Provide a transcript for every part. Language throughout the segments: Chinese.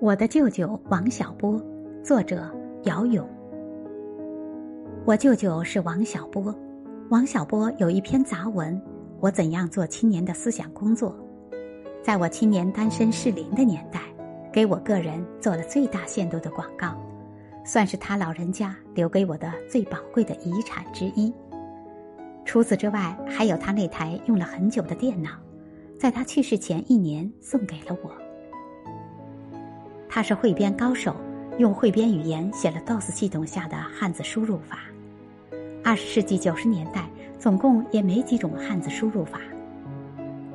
我的舅舅王小波，作者姚勇。我舅舅是王小波，王小波有一篇杂文《我怎样做青年的思想工作》，在我青年单身适龄的年代，给我个人做了最大限度的广告，算是他老人家留给我的最宝贵的遗产之一。除此之外，还有他那台用了很久的电脑，在他去世前一年送给了我。他是汇编高手，用汇编语言写了 DOS 系统下的汉字输入法。二十世纪九十年代，总共也没几种汉字输入法。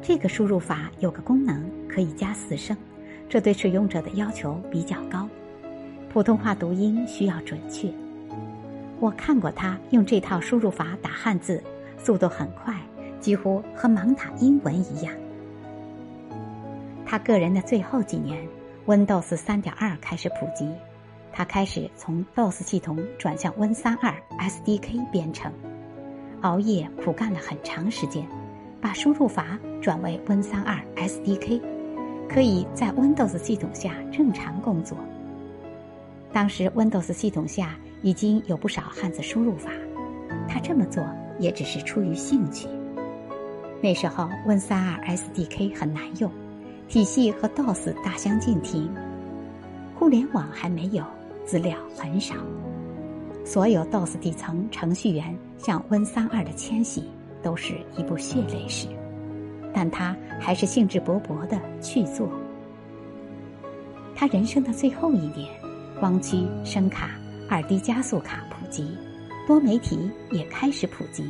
这个输入法有个功能，可以加四声，这对使用者的要求比较高。普通话读音需要准确。我看过他用这套输入法打汉字，速度很快，几乎和盲打英文一样。他个人的最后几年。Windows 3.2开始普及，他开始从 DOS 系统转向 Win32 SDK 编程，熬夜苦干了很长时间，把输入法转为 Win32 SDK，可以在 Windows 系统下正常工作。当时 Windows 系统下已经有不少汉字输入法，他这么做也只是出于兴趣。那时候 Win32 SDK 很难用。体系和 DOS 大相径庭，互联网还没有，资料很少，所有 DOS 底层程序员向 Win32 的迁徙都是一部血泪史，但他还是兴致勃勃的去做。他人生的最后一年，光驱、声卡、二 D 加速卡普及，多媒体也开始普及。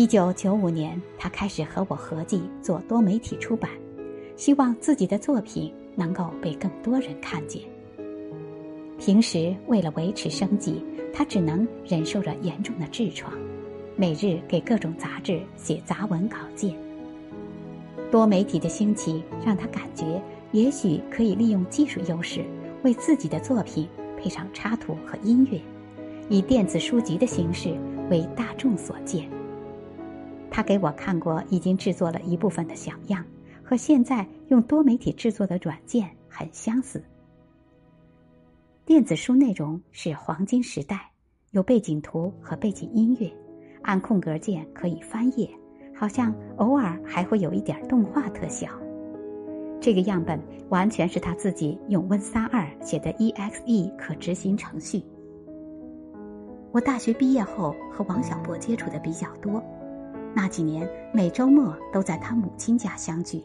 一九九五年，他开始和我合计做多媒体出版，希望自己的作品能够被更多人看见。平时为了维持生计，他只能忍受着严重的痔疮，每日给各种杂志写杂文稿件。多媒体的兴起让他感觉，也许可以利用技术优势，为自己的作品配上插图和音乐，以电子书籍的形式为大众所见。他给我看过已经制作了一部分的小样，和现在用多媒体制作的软件很相似。电子书内容是黄金时代，有背景图和背景音乐，按空格键可以翻页，好像偶尔还会有一点动画特效。这个样本完全是他自己用 Win32 写的 EXE 可执行程序。我大学毕业后和王小波接触的比较多。那几年，每周末都在他母亲家相聚，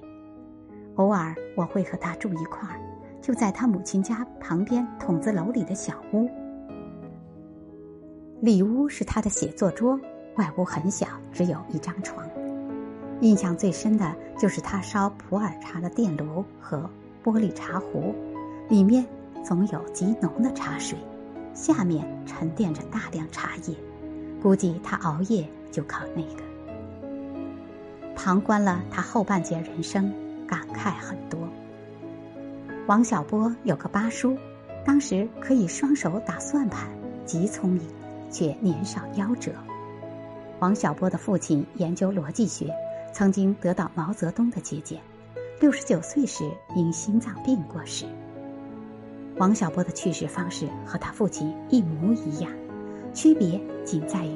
偶尔我会和他住一块儿，就在他母亲家旁边筒子楼里的小屋。里屋是他的写作桌，外屋很小，只有一张床。印象最深的就是他烧普洱茶的电炉和玻璃茶壶，里面总有极浓的茶水，下面沉淀着大量茶叶，估计他熬夜就靠那个。旁观了他后半截人生，感慨很多。王小波有个八叔，当时可以双手打算盘，极聪明，却年少夭折。王小波的父亲研究逻辑学，曾经得到毛泽东的接见，六十九岁时因心脏病过世。王小波的去世方式和他父亲一模一样，区别仅在于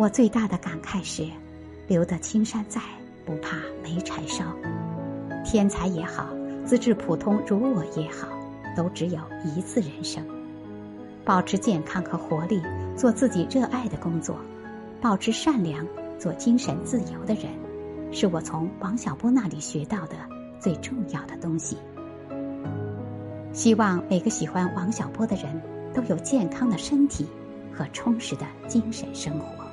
我最大的感慨是，留得青山在，不怕没柴烧。天才也好，资质普通如我也好，都只有一次人生。保持健康和活力，做自己热爱的工作；保持善良，做精神自由的人，是我从王小波那里学到的最重要的东西。希望每个喜欢王小波的人都有健康的身体和充实的精神生活。